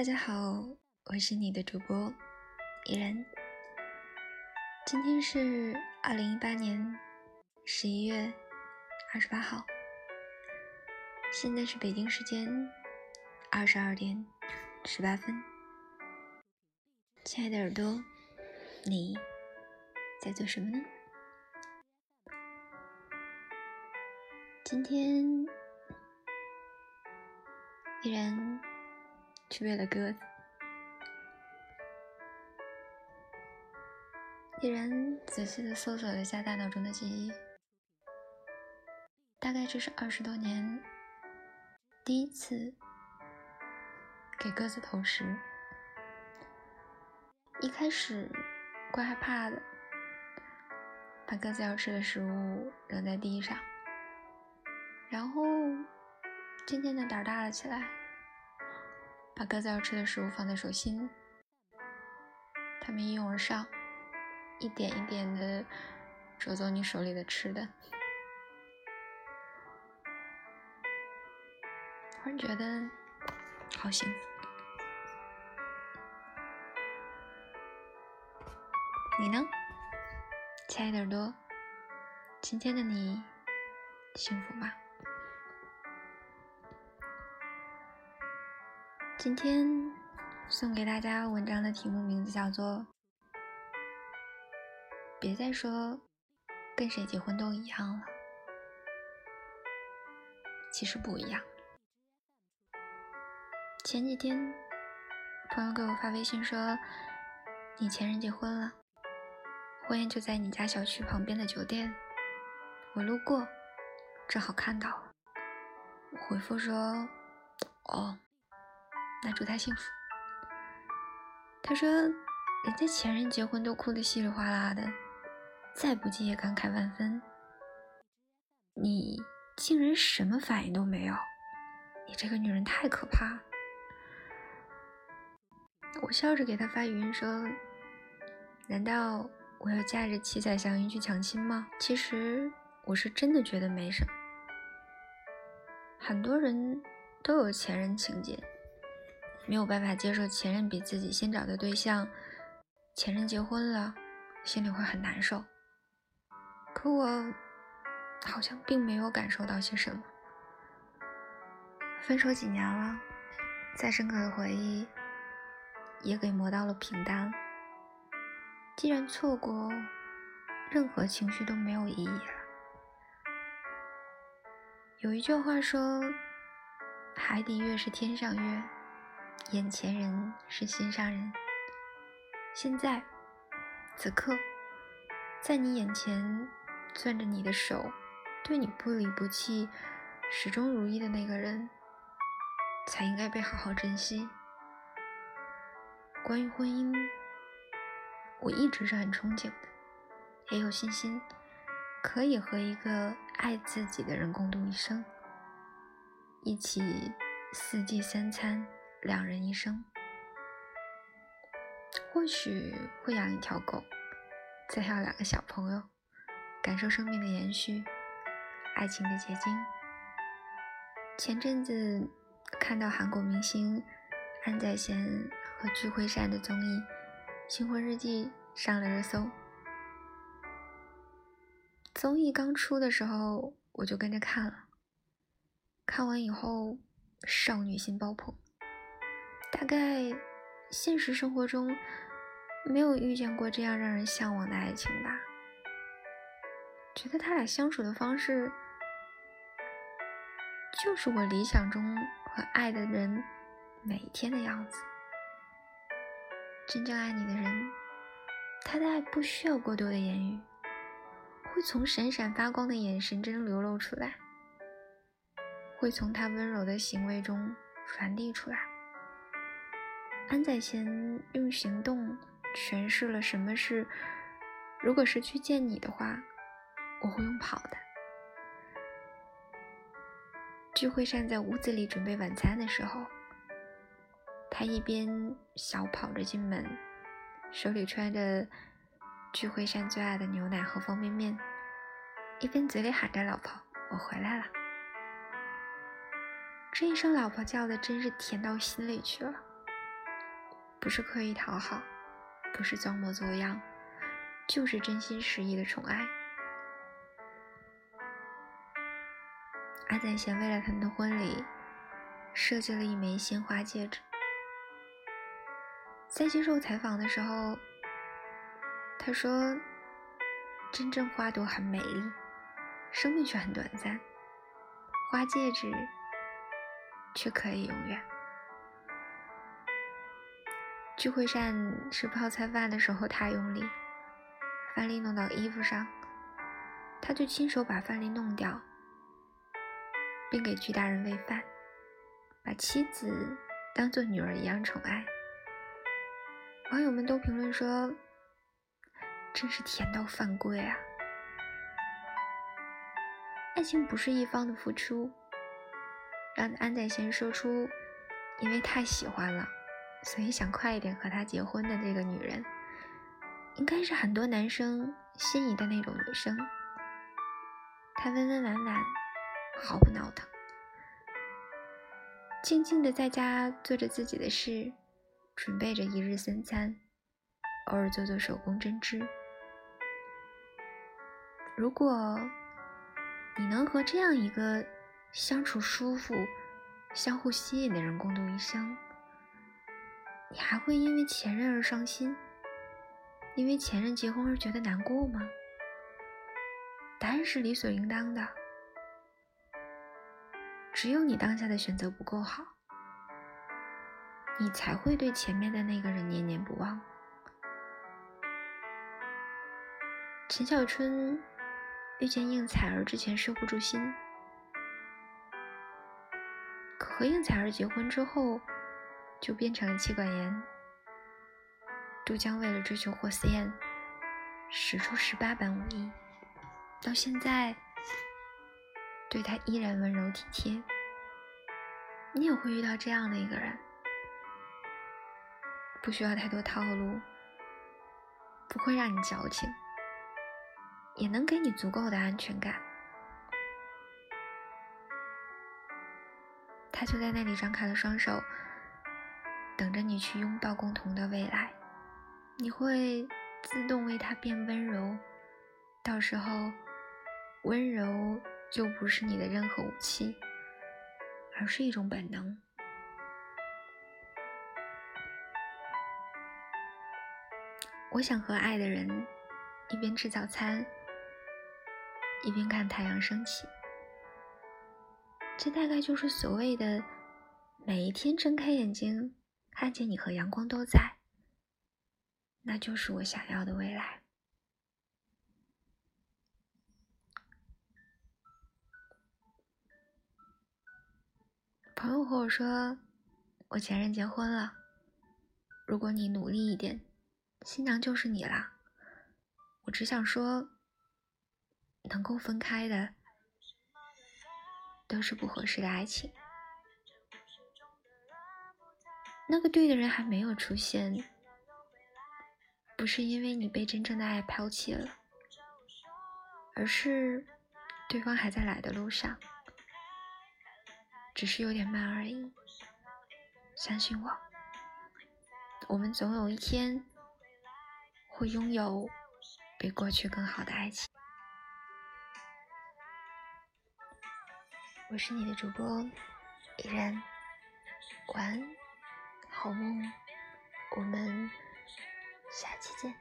大家好，我是你的主播依然。今天是二零一八年十一月二十八号，现在是北京时间二十二点十八分。亲爱的耳朵，你在做什么呢？今天依然。去喂了鸽子，依然仔细的搜索了一下大脑中的记忆，大概这是二十多年第一次给鸽子投食。一开始怪害怕的，把鸽子要吃的食物扔在地上，然后渐渐的胆大了起来。把各自要吃的食物放在手心，它们一拥而上，一点一点的啄走你手里的吃的。忽然觉得好幸福。你呢，亲爱的耳朵？今天的你幸福吗？今天送给大家文章的题目名字叫做“别再说跟谁结婚都一样了”，其实不一样。前几天，朋友给我发微信说：“你前任结婚了，婚宴就在你家小区旁边的酒店，我路过，正好看到了。”我回复说：“哦。”那祝他幸福。他说：“人家前任结婚都哭得稀里哗啦的，再不济也感慨万分。你竟然什么反应都没有，你这个女人太可怕。”我笑着给他发语音说：“难道我要驾着七彩祥云去抢亲吗？”其实我是真的觉得没什么。很多人都有前任情节。没有办法接受前任比自己先找的对象，前任结婚了，心里会很难受。可我好像并没有感受到些什么。分手几年了，再深刻的回忆也给磨到了平淡。既然错过，任何情绪都没有意义了。有一句话说：“海底月是天上月。”眼前人是心上人。现在，此刻，在你眼前攥着你的手，对你不离不弃、始终如一的那个人，才应该被好好珍惜。关于婚姻，我一直是很憧憬的，也有信心可以和一个爱自己的人共度一生，一起四季三餐。两人一生，或许会养一条狗，再要两个小朋友，感受生命的延续，爱情的结晶。前阵子看到韩国明星安在贤和具惠善的综艺《新婚日记》上了热搜。综艺刚出的时候，我就跟着看了，看完以后，少女心爆棚。大概现实生活中没有遇见过这样让人向往的爱情吧？觉得他俩相处的方式，就是我理想中和爱的人每一天的样子。真正爱你的人，他的爱不需要过多的言语，会从闪闪发光的眼神中流露出来，会从他温柔的行为中传递出来。安宰贤用行动诠释了什么是：如果是去见你的话，我会用跑的。聚会善在屋子里准备晚餐的时候，他一边小跑着进门，手里揣着聚会善最爱的牛奶和方便面，一边嘴里喊着“老婆，我回来了”。这一声“老婆”叫的真是甜到心里去了。不是刻意讨好，不是装模作样，就是真心实意的宠爱。阿宰贤为了他们的婚礼，设计了一枚鲜花戒指。在接受采访的时候，他说：“真正花朵很美丽，生命却很短暂，花戒指却可以永远。”聚会上吃泡菜饭的时候，他用力，饭粒弄到衣服上，他就亲手把饭粒弄掉，并给巨大人喂饭，把妻子当做女儿一样宠爱。网友们都评论说：“真是甜到犯规啊！”爱情不是一方的付出，让安宰贤说出“因为太喜欢了”。所以想快一点和他结婚的这个女人，应该是很多男生心仪的那种女生。她温温婉婉，毫不闹腾，静静的在家做着自己的事，准备着一日三餐，偶尔做做手工针织。如果你能和这样一个相处舒服、相互吸引的人共度一生，你还会因为前任而伤心，因为前任结婚而觉得难过吗？答案是理所应当的。只有你当下的选择不够好，你才会对前面的那个人念念不忘。陈小春遇见应采儿之前收不住心，可和应采儿结婚之后。就变成了妻管严。杜江为了追求霍思燕，使出十八般武艺，到现在对她依然温柔体贴。你也会遇到这样的一个人，不需要太多套路，不会让你矫情，也能给你足够的安全感。他就在那里张开了双手。等着你去拥抱共同的未来，你会自动为他变温柔，到时候温柔就不是你的任何武器，而是一种本能。我想和爱的人一边吃早餐，一边看太阳升起，这大概就是所谓的每一天睁开眼睛。看见你和阳光都在，那就是我想要的未来。朋友和我说，我前任结婚了，如果你努力一点，新娘就是你啦。我只想说，能够分开的，都是不合适的爱情。那个对的人还没有出现，不是因为你被真正的爱抛弃了，而是对方还在来的路上，只是有点慢而已。相信我，我们总有一天会拥有比过去更好的爱情。我是你的主播依然，晚安。好梦，我们下期见。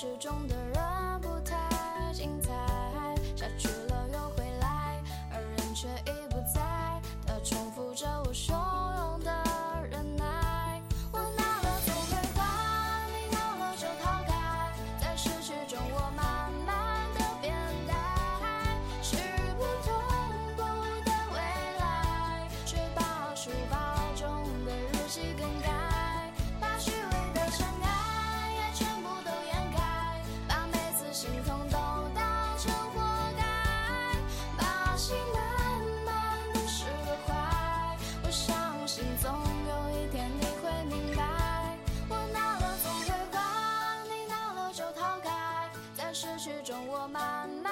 始终的始终我慢慢